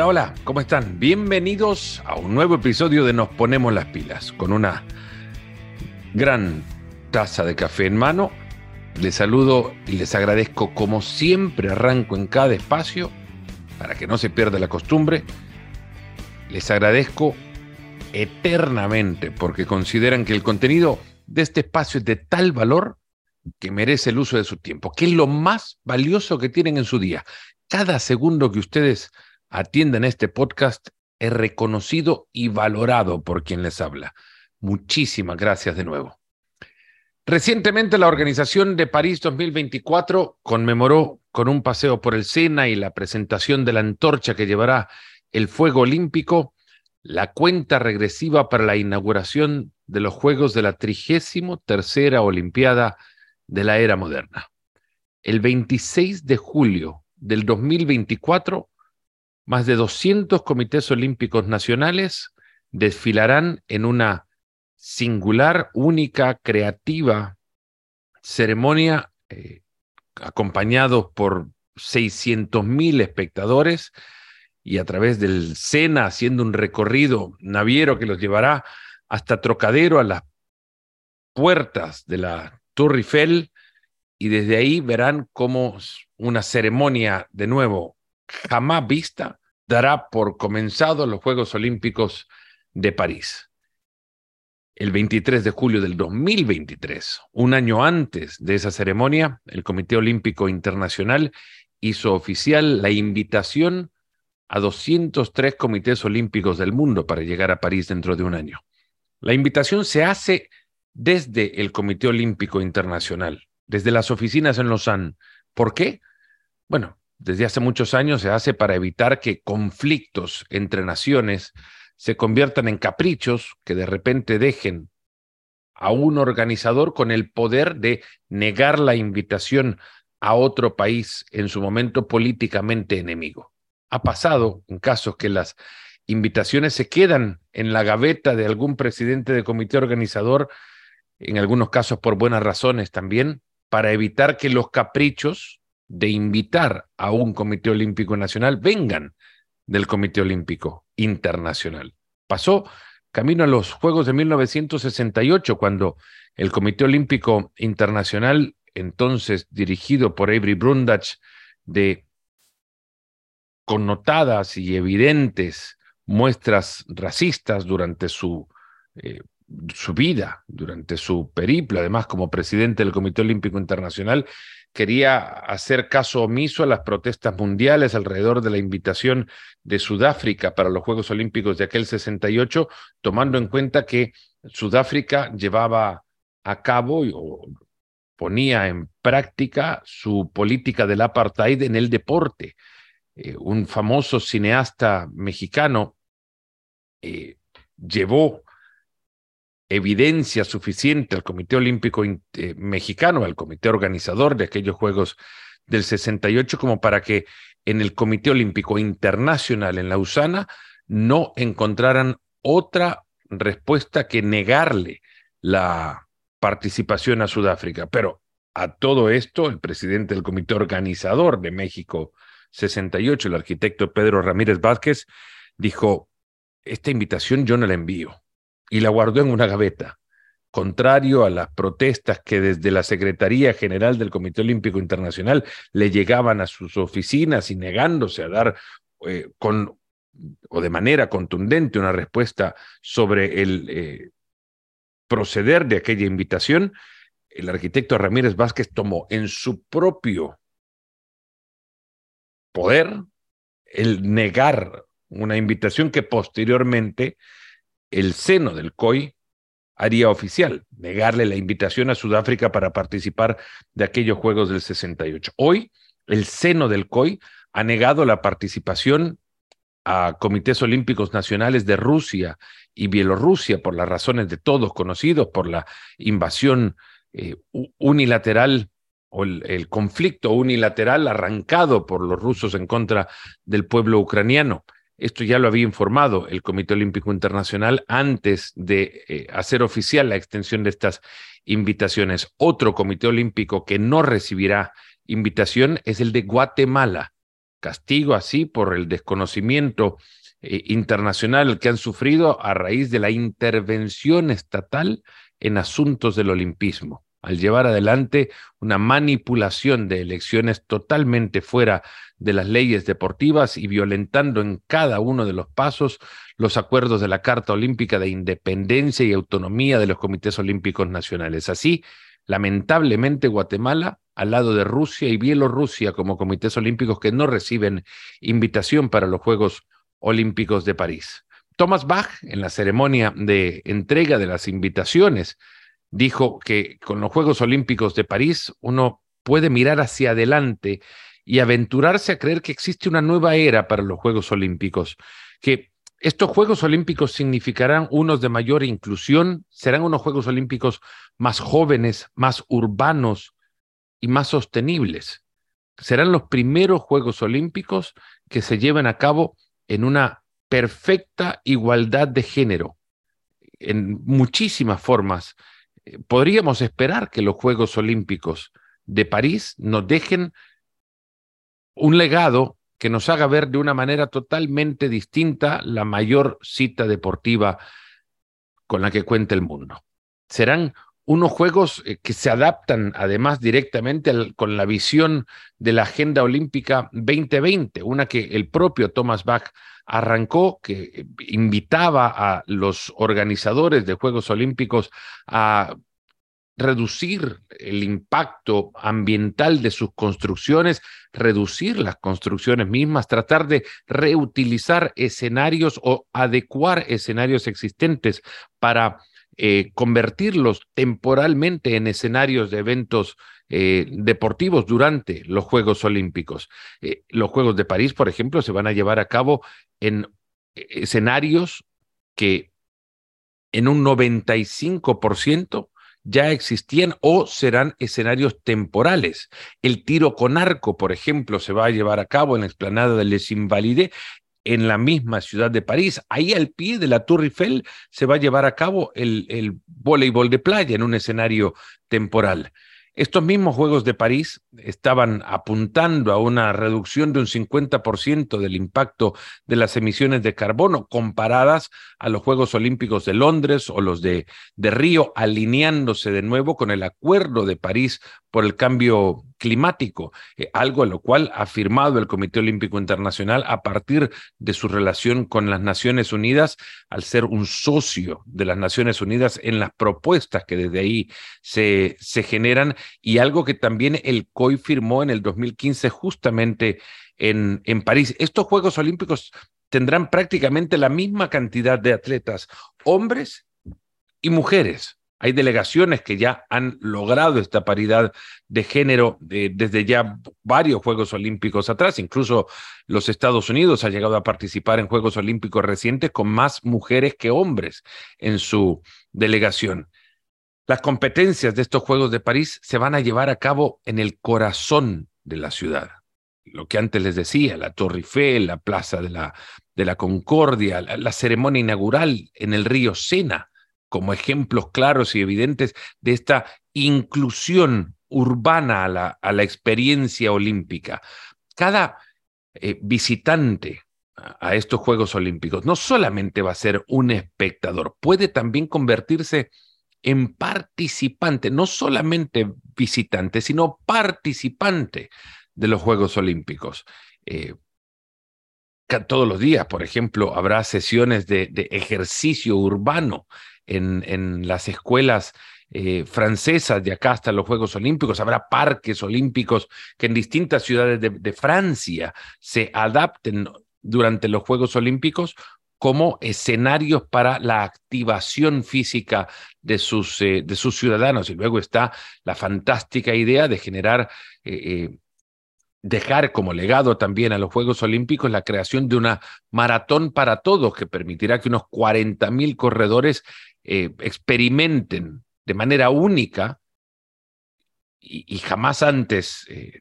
Hola, hola, ¿cómo están? Bienvenidos a un nuevo episodio de Nos Ponemos las Pilas, con una gran taza de café en mano. Les saludo y les agradezco como siempre arranco en cada espacio, para que no se pierda la costumbre. Les agradezco eternamente porque consideran que el contenido de este espacio es de tal valor que merece el uso de su tiempo, que es lo más valioso que tienen en su día. Cada segundo que ustedes atiendan este podcast es reconocido y valorado por quien les habla. Muchísimas gracias de nuevo. Recientemente la organización de París 2024 conmemoró con un paseo por el Sena y la presentación de la antorcha que llevará el fuego olímpico la cuenta regresiva para la inauguración de los Juegos de la trigésimo tercera Olimpiada de la era moderna. El 26 de julio del 2024 más de 200 comités olímpicos nacionales desfilarán en una singular, única, creativa ceremonia eh, acompañados por 600.000 espectadores y a través del Sena haciendo un recorrido naviero que los llevará hasta Trocadero a las puertas de la Tour Eiffel y desde ahí verán cómo una ceremonia de nuevo jamás vista dará por comenzado los Juegos Olímpicos de París. El 23 de julio del 2023, un año antes de esa ceremonia, el Comité Olímpico Internacional hizo oficial la invitación a 203 comités olímpicos del mundo para llegar a París dentro de un año. La invitación se hace desde el Comité Olímpico Internacional, desde las oficinas en Lausanne. ¿Por qué? Bueno, desde hace muchos años se hace para evitar que conflictos entre naciones se conviertan en caprichos que de repente dejen a un organizador con el poder de negar la invitación a otro país en su momento políticamente enemigo. Ha pasado en casos que las invitaciones se quedan en la gaveta de algún presidente de comité organizador, en algunos casos por buenas razones también, para evitar que los caprichos de invitar a un Comité Olímpico Nacional vengan del Comité Olímpico Internacional. Pasó camino a los Juegos de 1968, cuando el Comité Olímpico Internacional, entonces dirigido por Avery Brundage, de connotadas y evidentes muestras racistas durante su, eh, su vida, durante su periplo, además como presidente del Comité Olímpico Internacional, quería hacer caso omiso a las protestas mundiales alrededor de la invitación de Sudáfrica para los Juegos Olímpicos de aquel 68, tomando en cuenta que Sudáfrica llevaba a cabo o ponía en práctica su política del apartheid en el deporte. Eh, un famoso cineasta mexicano eh, llevó evidencia suficiente al Comité Olímpico eh, Mexicano, al comité organizador de aquellos Juegos del 68, como para que en el Comité Olímpico Internacional en Lausana no encontraran otra respuesta que negarle la participación a Sudáfrica. Pero a todo esto, el presidente del comité organizador de México 68, el arquitecto Pedro Ramírez Vázquez, dijo, esta invitación yo no la envío y la guardó en una gaveta, contrario a las protestas que desde la Secretaría General del Comité Olímpico Internacional le llegaban a sus oficinas y negándose a dar eh, con o de manera contundente una respuesta sobre el eh, proceder de aquella invitación, el arquitecto Ramírez Vázquez tomó en su propio poder el negar una invitación que posteriormente el seno del COI haría oficial, negarle la invitación a Sudáfrica para participar de aquellos Juegos del 68. Hoy, el seno del COI ha negado la participación a comités olímpicos nacionales de Rusia y Bielorrusia por las razones de todos conocidos, por la invasión eh, unilateral o el conflicto unilateral arrancado por los rusos en contra del pueblo ucraniano. Esto ya lo había informado el Comité Olímpico Internacional antes de eh, hacer oficial la extensión de estas invitaciones. Otro comité olímpico que no recibirá invitación es el de Guatemala. castigo así por el desconocimiento eh, internacional que han sufrido a raíz de la intervención estatal en asuntos del olimpismo, al llevar adelante una manipulación de elecciones totalmente fuera de las leyes deportivas y violentando en cada uno de los pasos los acuerdos de la Carta Olímpica de Independencia y Autonomía de los Comités Olímpicos Nacionales. Así, lamentablemente, Guatemala al lado de Rusia y Bielorrusia como comités olímpicos que no reciben invitación para los Juegos Olímpicos de París. Thomas Bach, en la ceremonia de entrega de las invitaciones, dijo que con los Juegos Olímpicos de París uno puede mirar hacia adelante y aventurarse a creer que existe una nueva era para los Juegos Olímpicos, que estos Juegos Olímpicos significarán unos de mayor inclusión, serán unos Juegos Olímpicos más jóvenes, más urbanos, y más sostenibles. Serán los primeros Juegos Olímpicos que se lleven a cabo en una perfecta igualdad de género, en muchísimas formas. Eh, podríamos esperar que los Juegos Olímpicos de París nos dejen un legado que nos haga ver de una manera totalmente distinta la mayor cita deportiva con la que cuenta el mundo. Serán unos juegos eh, que se adaptan además directamente con la visión de la Agenda Olímpica 2020, una que el propio Thomas Bach arrancó, que eh, invitaba a los organizadores de Juegos Olímpicos a reducir el impacto ambiental de sus construcciones, reducir las construcciones mismas, tratar de reutilizar escenarios o adecuar escenarios existentes para eh, convertirlos temporalmente en escenarios de eventos eh, deportivos durante los Juegos Olímpicos. Eh, los Juegos de París, por ejemplo, se van a llevar a cabo en escenarios que en un 95% ya existían o serán escenarios temporales. El tiro con arco, por ejemplo, se va a llevar a cabo en la explanada de Les Invalides en la misma ciudad de París. Ahí al pie de la Tour Eiffel se va a llevar a cabo el, voleibol de playa en un escenario temporal. Estos mismos Juegos de París estaban apuntando a una reducción de un 50% del impacto de las emisiones de carbono comparadas a los Juegos Olímpicos de Londres o los de, de Río, alineándose de nuevo con el Acuerdo de París por el cambio climático, eh, algo a lo cual ha firmado el Comité Olímpico Internacional a partir de su relación con las Naciones Unidas, al ser un socio de las Naciones Unidas en las propuestas que desde ahí se, se generan y algo que también el COI firmó en el 2015 justamente en, en París. Estos Juegos Olímpicos tendrán prácticamente la misma cantidad de atletas, hombres y mujeres. Hay delegaciones que ya han logrado esta paridad de género desde ya varios Juegos Olímpicos atrás. Incluso los Estados Unidos ha llegado a participar en Juegos Olímpicos recientes con más mujeres que hombres en su delegación. Las competencias de estos Juegos de París se van a llevar a cabo en el corazón de la ciudad. Lo que antes les decía, la Torre Eiffel, la Plaza de la, de la Concordia, la, la ceremonia inaugural en el río Sena como ejemplos claros y evidentes de esta inclusión urbana a la, experiencia olímpica. Cada eh, visitante a estos Juegos Olímpicos no solamente va a ser un espectador, puede también convertirse en participante, no solamente visitante, sino participante de los Juegos Olímpicos. Eh, todos los días, por ejemplo, habrá sesiones de ejercicio urbano en, las escuelas eh, francesas de acá hasta los Juegos Olímpicos. Habrá parques olímpicos que en distintas ciudades de, Francia se adapten durante los Juegos Olímpicos como escenarios para la activación física de sus, eh, de sus ciudadanos. Y luego está la fantástica idea de generar eh, dejar como legado también a los Juegos Olímpicos la creación de una maratón para todos que permitirá que unos 40 mil corredores eh, experimenten de manera única y, jamás antes eh,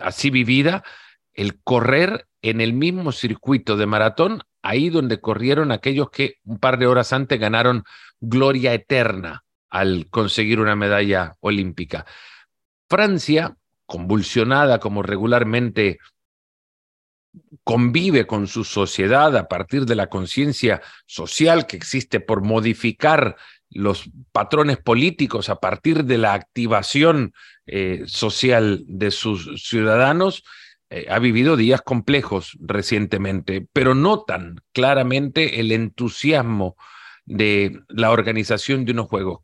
así vivida el correr en el mismo circuito de maratón, ahí donde corrieron aquellos que un par de horas antes ganaron gloria eterna al conseguir una medalla olímpica. Francia convulsionada como regularmente convive con su sociedad a partir de la conciencia social que existe por modificar los patrones políticos a partir de la activación eh, social de sus ciudadanos, eh, ha vivido días complejos recientemente, pero notan claramente el entusiasmo de la organización de unos juegos.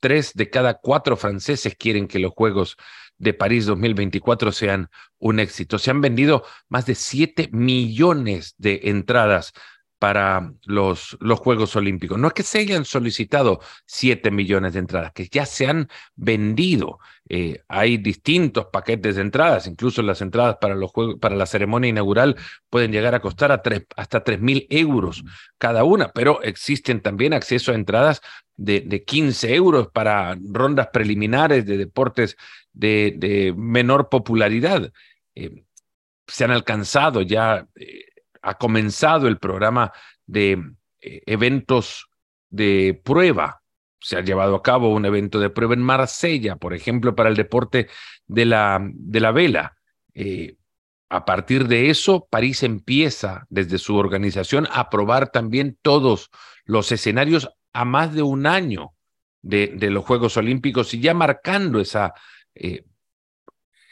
Tres de cada cuatro franceses quieren que los Juegos de París 2024 sean un éxito. Se han vendido más de 7 millones de entradas para los, los Juegos Olímpicos. No es que se hayan solicitado 7 millones de entradas, que ya se han vendido. Eh, hay distintos paquetes de entradas, incluso las entradas para, los juegos, para la ceremonia inaugural pueden llegar a costar a hasta 3 mil euros cada una, pero existen también acceso a entradas de, de 15 euros para rondas preliminares de deportes de, de menor popularidad. Eh, se han alcanzado ya eh, ha comenzado el programa de eh, eventos de prueba. Se ha llevado a cabo un evento de prueba en Marsella, por ejemplo, para el deporte de la, de la vela. Eh, a partir de eso, París empieza desde su organización a probar también todos los escenarios a más de un año de, los Juegos Olímpicos y ya marcando esa eh,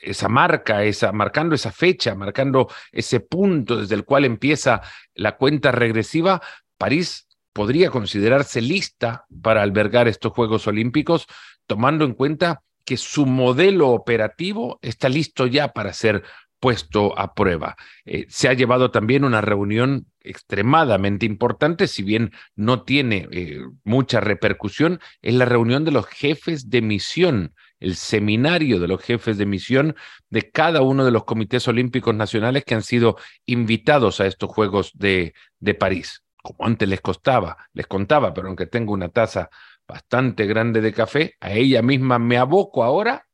esa marca, esa, marcando esa fecha, marcando ese punto desde el cual empieza la cuenta regresiva, París podría considerarse lista para albergar estos Juegos Olímpicos, tomando en cuenta que su modelo operativo está listo ya para ser puesto a prueba. Eh, se ha llevado también una reunión extremadamente importante, si bien no tiene eh, mucha repercusión, es la reunión de los jefes de misión el seminario de los jefes de misión de cada uno de los comités olímpicos nacionales que han sido invitados a estos Juegos de, de París. Como antes les costaba, les contaba, pero aunque tengo una taza bastante grande de café, a ella misma me aboco ahora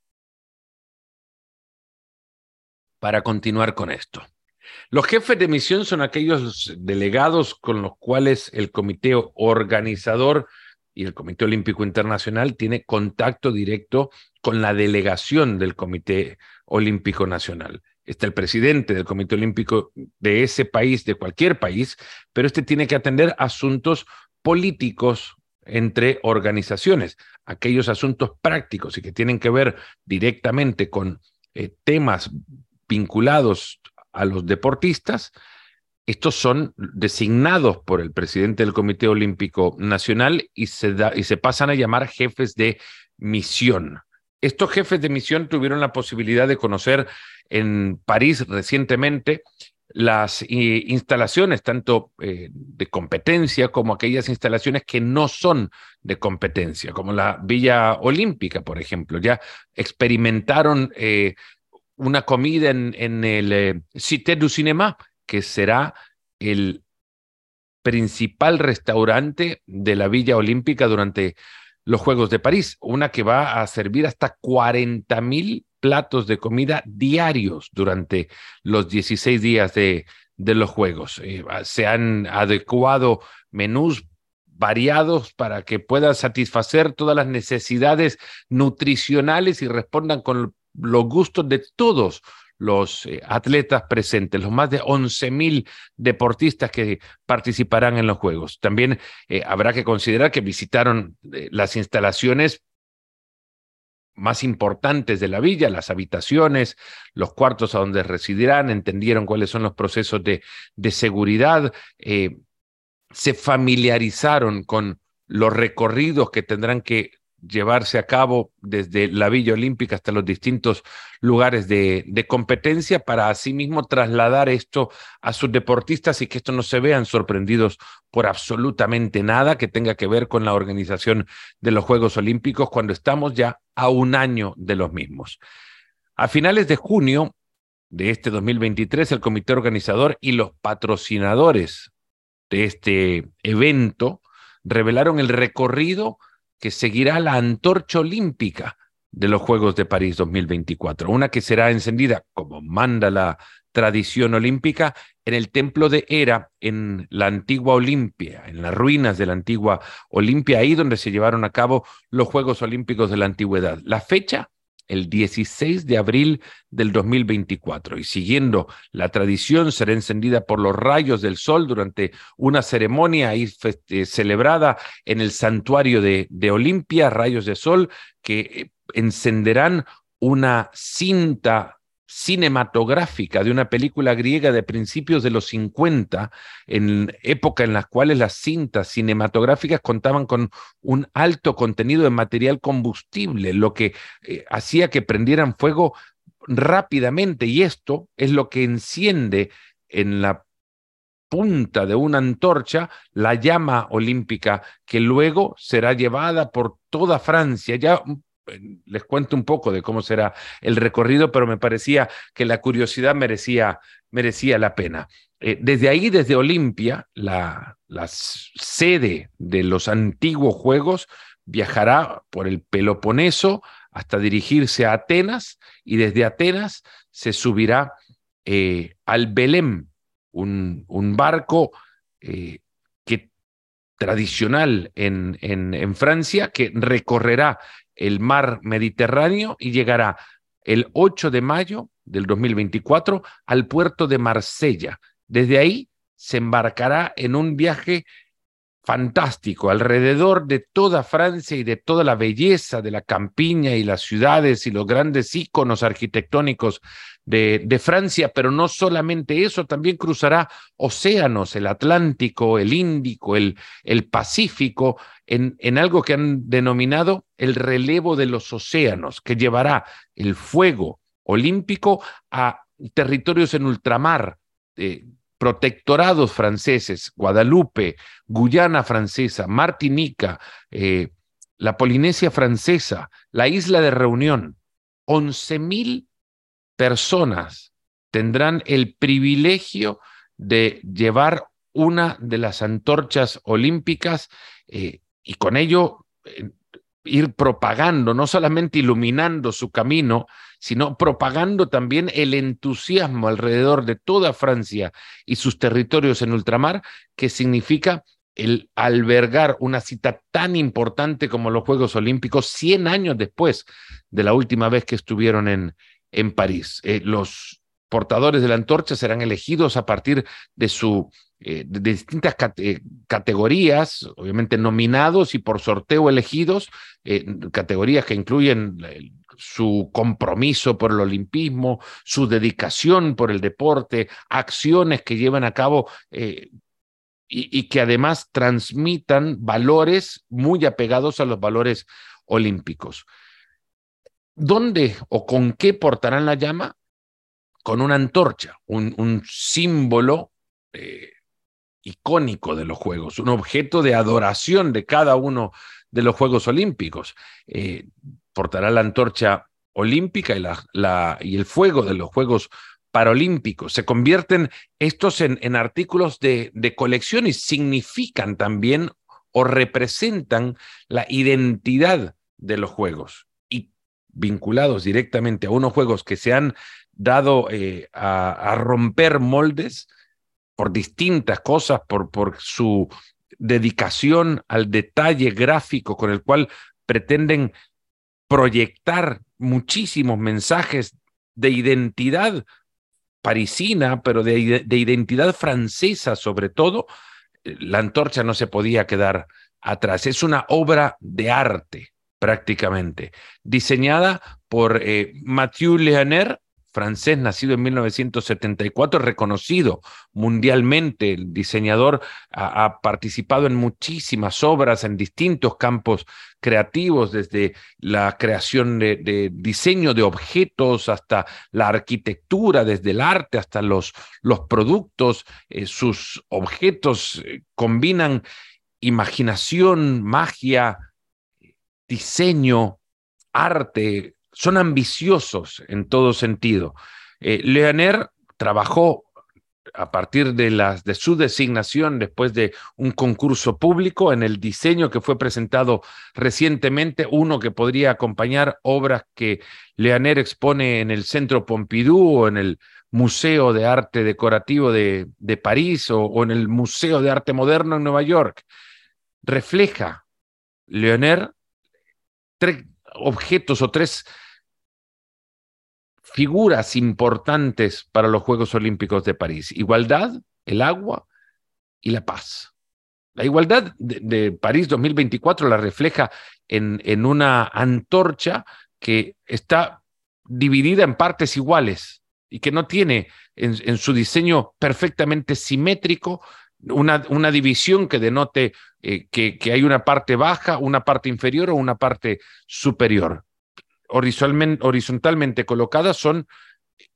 para continuar con esto. Los jefes de misión son aquellos delegados con los cuales el comité organizador y el Comité Olímpico Internacional tiene contacto directo con la delegación del Comité Olímpico Nacional. Está el presidente del Comité Olímpico de ese país, de cualquier país, pero este tiene que atender asuntos políticos entre organizaciones, aquellos asuntos prácticos y que tienen que ver directamente con eh, temas vinculados a los deportistas, estos son designados por el presidente del Comité Olímpico Nacional y se, da, y se pasan a llamar jefes de misión. Estos jefes de misión tuvieron la posibilidad de conocer en París recientemente las eh, instalaciones, tanto eh, de competencia como aquellas instalaciones que no son de competencia, como la Villa Olímpica, por ejemplo. Ya experimentaron eh, una comida en, el Cité du Cinéma, que será el principal restaurante de la Villa Olímpica durante los Juegos de París, una que va a servir hasta 40 mil platos de comida diarios durante los 16 días de, de los Juegos. Eh, se han adecuado menús variados para que puedan satisfacer todas las necesidades nutricionales y respondan con los gustos de todos los eh, atletas presentes, los más de 11 mil deportistas que participarán en los Juegos. También eh, habrá que considerar que visitaron eh, las instalaciones más importantes de la villa, las habitaciones, los cuartos a donde residirán, entendieron cuáles son los procesos de, de seguridad, se familiarizaron con los recorridos que tendrán que llevarse a cabo desde la Villa Olímpica hasta los distintos lugares de, competencia para asimismo trasladar esto a sus deportistas y que estos no se vean sorprendidos por absolutamente nada que tenga que ver con la organización de los Juegos Olímpicos cuando estamos ya a un año de los mismos. A finales de junio de este 2023, el comité organizador y los patrocinadores de este evento revelaron el recorrido que seguirá la antorcha olímpica de los Juegos de París 2024, una que será encendida, como manda la tradición olímpica, en el templo de Hera, en la antigua Olimpia, en las ruinas de la antigua Olimpia, ahí donde se llevaron a cabo los Juegos Olímpicos de la Antigüedad. La fecha el 16 de abril del 2024 y siguiendo la tradición será encendida por los rayos del sol durante una ceremonia ahí eh, celebrada en el santuario de, de Olimpia, rayos de sol que eh, encenderán una cinta cinematográfica de una película griega de principios de los 50, en época en las cuales las cintas cinematográficas contaban con un alto contenido de material combustible, lo que eh, hacía que prendieran fuego rápidamente y esto es lo que enciende en la punta de una antorcha la llama olímpica que luego será llevada por toda Francia. Ya les cuento un poco de cómo será el recorrido, pero me parecía que la curiosidad merecía, merecía la pena. Eh, desde ahí, desde Olimpia, la, sede de los antiguos Juegos viajará por el Peloponeso hasta dirigirse a Atenas y desde Atenas se subirá eh, al Belém, un, barco eh, tradicional en, en, en, Francia que recorrerá el mar Mediterráneo y llegará el 8 de mayo del 2024 al puerto de Marsella. Desde ahí se embarcará en un viaje fantástico. Alrededor de toda Francia y de toda la belleza de la campiña y las ciudades y los grandes íconos arquitectónicos de, Francia, pero no solamente eso, también cruzará océanos, el Atlántico, el Índico, el, Pacífico, en, en algo que han denominado el relevo de los océanos, que llevará el fuego olímpico a territorios en ultramar, eh, protectorados franceses, Guadalupe, Guyana francesa, Martinica, eh, la Polinesia francesa, la isla de Reunión, 11.000 personas tendrán el privilegio de llevar una de las antorchas olímpicas eh, y con ello eh, ir propagando, no solamente iluminando su camino, sino propagando también el entusiasmo alrededor de toda Francia y sus territorios en ultramar, que significa el albergar una cita tan importante como los Juegos Olímpicos 100 años después de la última vez que estuvieron en, en París. Eh, los portadores de la antorcha serán elegidos a partir de su eh, de distintas categorías, obviamente nominados y por sorteo elegidos, eh, categorías que incluyen su compromiso por el olimpismo, su dedicación por el deporte, acciones que llevan a cabo eh, y, que además transmitan valores muy apegados a los valores olímpicos. ¿Dónde o con qué portarán la llama? Con una antorcha, un, un símbolo eh, icónico de los Juegos, un objeto de adoración de cada uno de los Juegos Olímpicos. Eh, portará la antorcha olímpica y, la, y, el fuego de los Juegos Paralímpicos. Se convierten estos en, en artículos de, de, colección y significan también o representan la identidad de los Juegos y vinculados directamente a unos Juegos que se han dado eh, a, a, romper moldes por distintas cosas, por, por su dedicación al detalle gráfico con el cual pretenden proyectar muchísimos mensajes de identidad parisina, pero de, de, identidad francesa sobre todo, la antorcha no se podía quedar atrás. Es una obra de arte prácticamente, diseñada por eh, Mathieu Lehaner, francés nacido en 1974, reconocido mundialmente. El diseñador ha, participado en muchísimas obras en distintos campos creativos, desde la creación de, diseño de objetos hasta la arquitectura, desde el arte hasta los, los productos. Eh, sus objetos eh, combinan imaginación, magia, diseño, arte, son ambiciosos en todo sentido. Eh, trabajó a partir de, las, de su designación después de un concurso público en el diseño que fue presentado recientemente, uno que podría acompañar obras que Leaner expone en el Centro Pompidou o en el Museo de Arte Decorativo de, de París o, o, en el Museo de Arte Moderno en Nueva York. Refleja Leoner tres objetos o tres figuras importantes para los Juegos Olímpicos de París. Igualdad, el agua y la paz. La igualdad de, París 2024 la refleja en, en una antorcha que está dividida en partes iguales y que no tiene en, su diseño perfectamente simétrico una, una división que denote eh, que, que, hay una parte baja, una parte inferior o una parte superior. Horizontalmente, colocadas son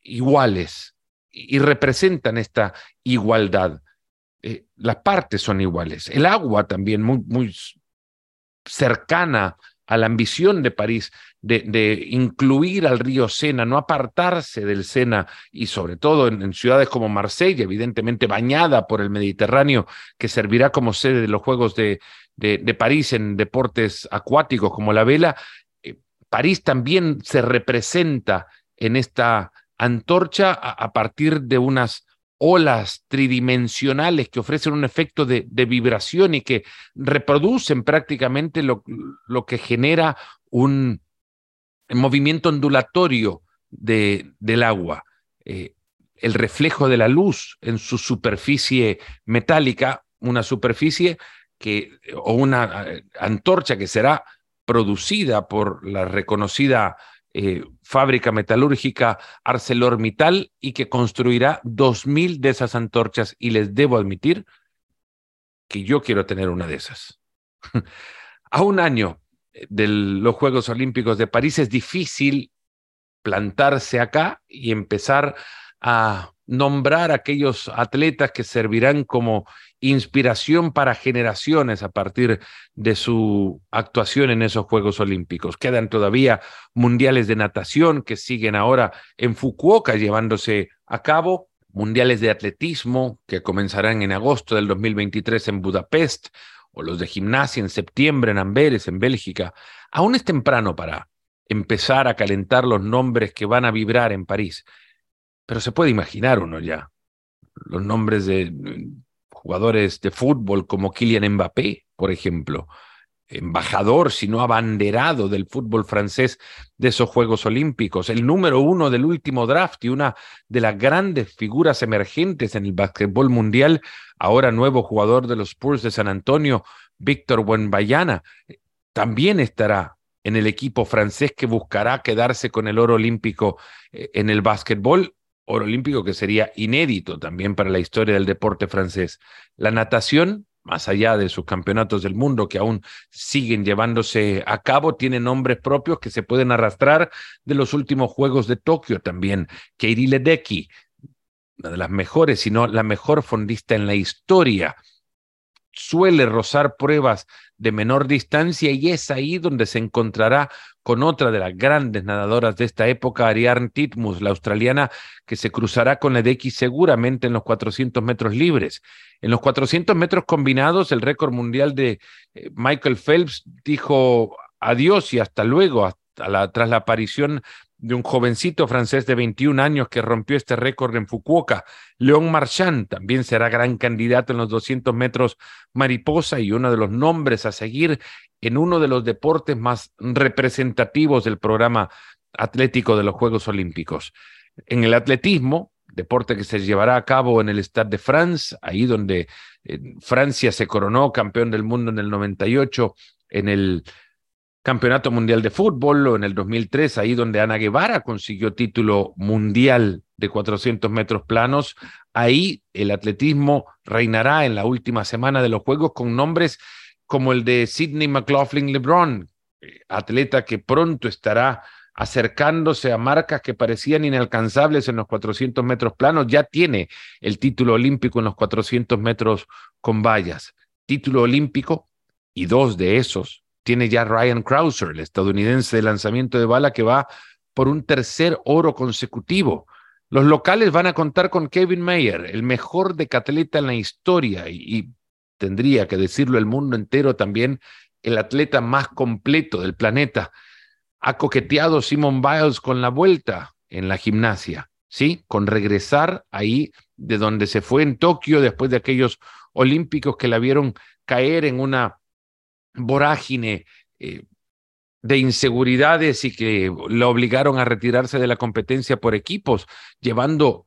iguales y representan esta igualdad. Eh, las partes son iguales. El agua también muy, muy cercana a la ambición de París de, incluir al río Sena, no apartarse del Sena y sobre todo en, ciudades como Marsella, evidentemente bañada por el Mediterráneo, que servirá como sede de los Juegos de, de París en deportes acuáticos como la vela, eh, París también se representa en esta antorcha a partir de unas olas tridimensionales que ofrecen un efecto de, vibración y que reproducen prácticamente lo, lo que genera un movimiento ondulatorio de, del agua. Eh, el reflejo de la luz en su superficie metálica, una superficie que, o una eh, antorcha que será producida por la reconocida eh, fábrica metalúrgica ArcelorMittal y que construirá dos mil de esas antorchas y les debo admitir que yo quiero tener una de esas. A un año de los Juegos Olímpicos de París es difícil plantarse acá y empezar a nombrar aquellos atletas que servirán como inspiración para generaciones a partir de su actuación en esos Juegos Olímpicos. Quedan todavía mundiales de natación que siguen ahora en Fukuoka llevándose a cabo, mundiales de atletismo que comenzarán en agosto del 2023 en Budapest, o los de gimnasia en septiembre en Amberes, en Bélgica. Aún es temprano para empezar a calentar los nombres que van a vibrar en París. Pero se puede imaginar uno ya. Los nombres de jugadores de fútbol como Kylian Mbappé, por ejemplo, embajador, si no abanderado del fútbol francés de esos Juegos Olímpicos, el número uno del último draft y una de las grandes figuras emergentes en el básquetbol mundial, ahora nuevo jugador de los Spurs de San Antonio, Víctor Buenbayana, también estará en el equipo francés que buscará quedarse con el oro olímpico eh, en el básquetbol oro olímpico que sería inédito también para la historia del deporte francés. La natación, más allá de sus campeonatos del mundo que aún siguen llevándose a cabo, tiene nombres propios que se pueden arrastrar de los últimos Juegos de Tokio también. Keiri Ledecky, una de las mejores, si no la mejor fondista en la historia suele rozar pruebas de menor distancia y es ahí donde se encontrará con otra de las grandes nadadoras de esta época, Ariarne Titmus, la australiana, que se cruzará con la X seguramente en los 400 metros libres. En los 400 metros combinados, el récord mundial de eh, Michael Phelps dijo adiós y hasta luego, tras la aparición de un jovencito francés de 21 años que rompió este récord en Fukuoka. León Marchand también será gran candidato en los 200 metros mariposa y uno de los nombres a seguir en uno de los deportes más representativos del programa atlético de los Juegos Olímpicos. En el atletismo, deporte que se llevará a cabo en el Stade de France, ahí donde eh, Francia se coronó campeón del mundo en el 98, en el Campeonato Mundial de Fútbol en el 2003, ahí donde Ana Guevara consiguió título mundial de 400 metros planos. Ahí el atletismo reinará en la última semana de los Juegos con nombres como el de Sidney McLaughlin LeBron, eh, atleta que pronto estará acercándose a marcas que parecían inalcanzables en los 400 metros planos, ya tiene el título olímpico en los 400 metros con vallas. Título olímpico y dos de esos tiene ya Ryan Krauser, el estadounidense de lanzamiento de bala que va por un tercer oro consecutivo. Los locales van a contar con Kevin Mayer, el mejor decatleta en la historia y, tendría que decirlo el mundo entero también, el atleta más completo del planeta. Ha coqueteado Simon Biles con la vuelta en la gimnasia, ¿sí? Con regresar ahí de donde se fue en Tokio después de aquellos olímpicos que la vieron caer en una vorágine eh, de inseguridades y que lo obligaron a retirarse de la competencia por equipos, llevando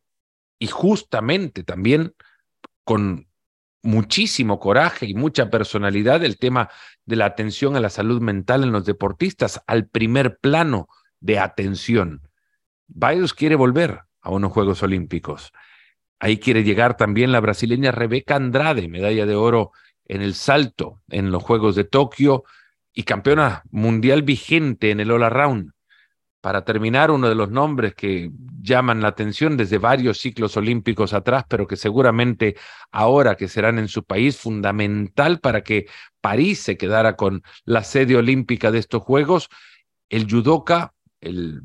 y justamente también con muchísimo coraje y mucha personalidad el tema de la atención a la salud mental en los deportistas al primer plano de atención. Biles quiere volver a unos Juegos Olímpicos. Ahí quiere llegar también la brasileña Rebeca Andrade, medalla de oro en el salto en los Juegos de Tokio y campeona mundial vigente en el All Around. Para terminar, uno de los nombres que llaman la atención desde varios ciclos olímpicos atrás, pero que seguramente ahora que serán en su país, fundamental para que París se quedara con la sede olímpica de estos Juegos, el judoka, el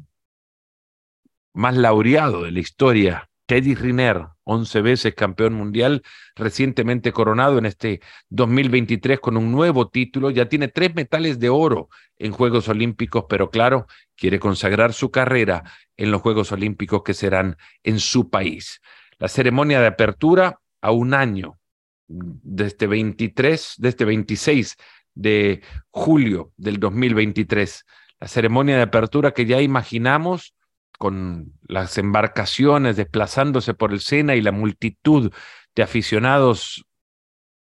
más laureado de la historia Teddy Riner, 11 veces campeón mundial, recientemente coronado en este 2023 con un nuevo título, ya tiene tres metales de oro en Juegos Olímpicos, pero claro, quiere consagrar su carrera en los Juegos Olímpicos que serán en su país. La ceremonia de apertura a un año, desde este 23, desde este 26 de julio del 2023. La ceremonia de apertura que ya imaginamos con las embarcaciones desplazándose por el Sena y la multitud de aficionados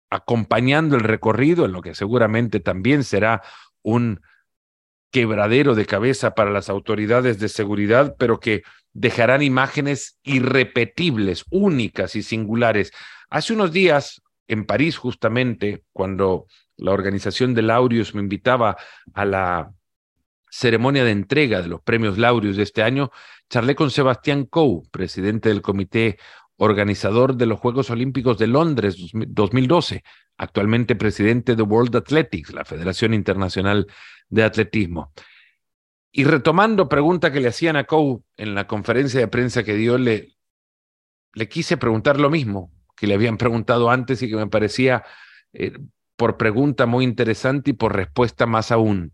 acompañando el recorrido, en lo que seguramente también será un quebradero de cabeza para las autoridades de seguridad, pero que dejarán imágenes irrepetibles, únicas y singulares. Hace unos días, en París justamente, cuando la organización de Laureus me invitaba a la ceremonia de entrega de los premios Laureus de este año, charlé con Sebastián Coe, presidente del comité organizador de los Juegos Olímpicos de Londres 2012, actualmente presidente de World Athletics, la Federación Internacional de Atletismo. Y retomando pregunta que le hacían a Coe en la conferencia de prensa que dio, le, quise preguntar lo mismo que le habían preguntado antes y que me parecía eh, por pregunta muy interesante y por respuesta más aún.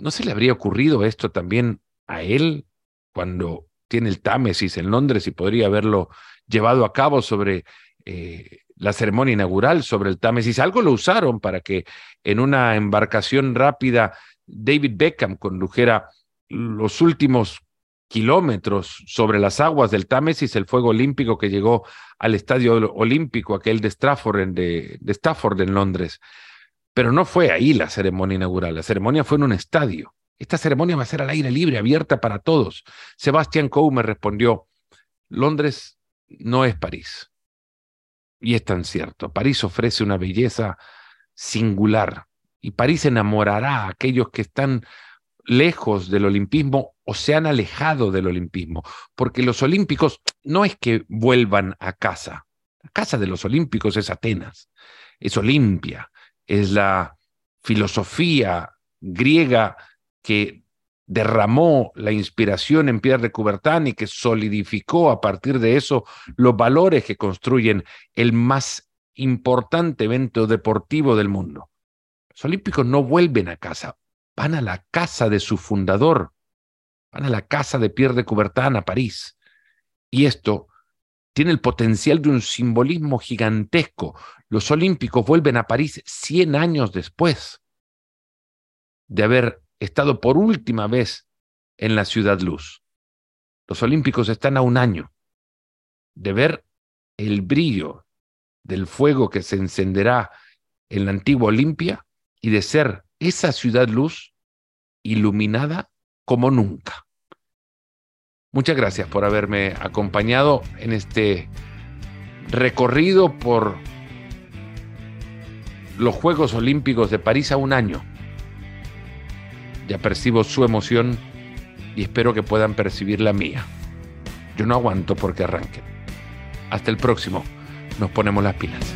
¿No se le habría ocurrido esto también a él cuando tiene el Támesis en Londres y podría haberlo llevado a cabo sobre eh, la ceremonia inaugural, sobre el Támesis? Algo lo usaron para que en una embarcación rápida David Beckham condujera los últimos kilómetros sobre las aguas del Támesis, el fuego olímpico que llegó al estadio olímpico, aquel de Stafford en, de Stafford en Londres. Pero no fue ahí la ceremonia inaugural, la ceremonia fue en un estadio. Esta ceremonia va a ser al aire libre, abierta para todos. Sebastián Coe me respondió, Londres no es París. Y es tan cierto, París ofrece una belleza singular y París enamorará a aquellos que están lejos del olimpismo o se han alejado del olimpismo, porque los olímpicos no es que vuelvan a casa. La casa de los olímpicos es Atenas, es Olimpia, es la filosofía griega que derramó la inspiración en Pierre de Coubertin y que solidificó a partir de eso los valores que construyen el más importante evento deportivo del mundo. Los olímpicos no vuelven a casa, van a la casa de su fundador, van a la casa de Pierre de Coubertin a París. Y esto tiene el potencial de un simbolismo gigantesco. Los Olímpicos vuelven a París 100 años después de haber estado por última vez en la Ciudad Luz. Los Olímpicos están a un año de ver el brillo del fuego que se encenderá en la antigua Olimpia y de ser esa ciudad luz iluminada como nunca. Muchas gracias por haberme acompañado en este recorrido por los Juegos Olímpicos de París a un año. Ya percibo su emoción y espero que puedan percibir la mía. Yo no aguanto porque arranquen. Hasta el próximo. Nos ponemos las pilas.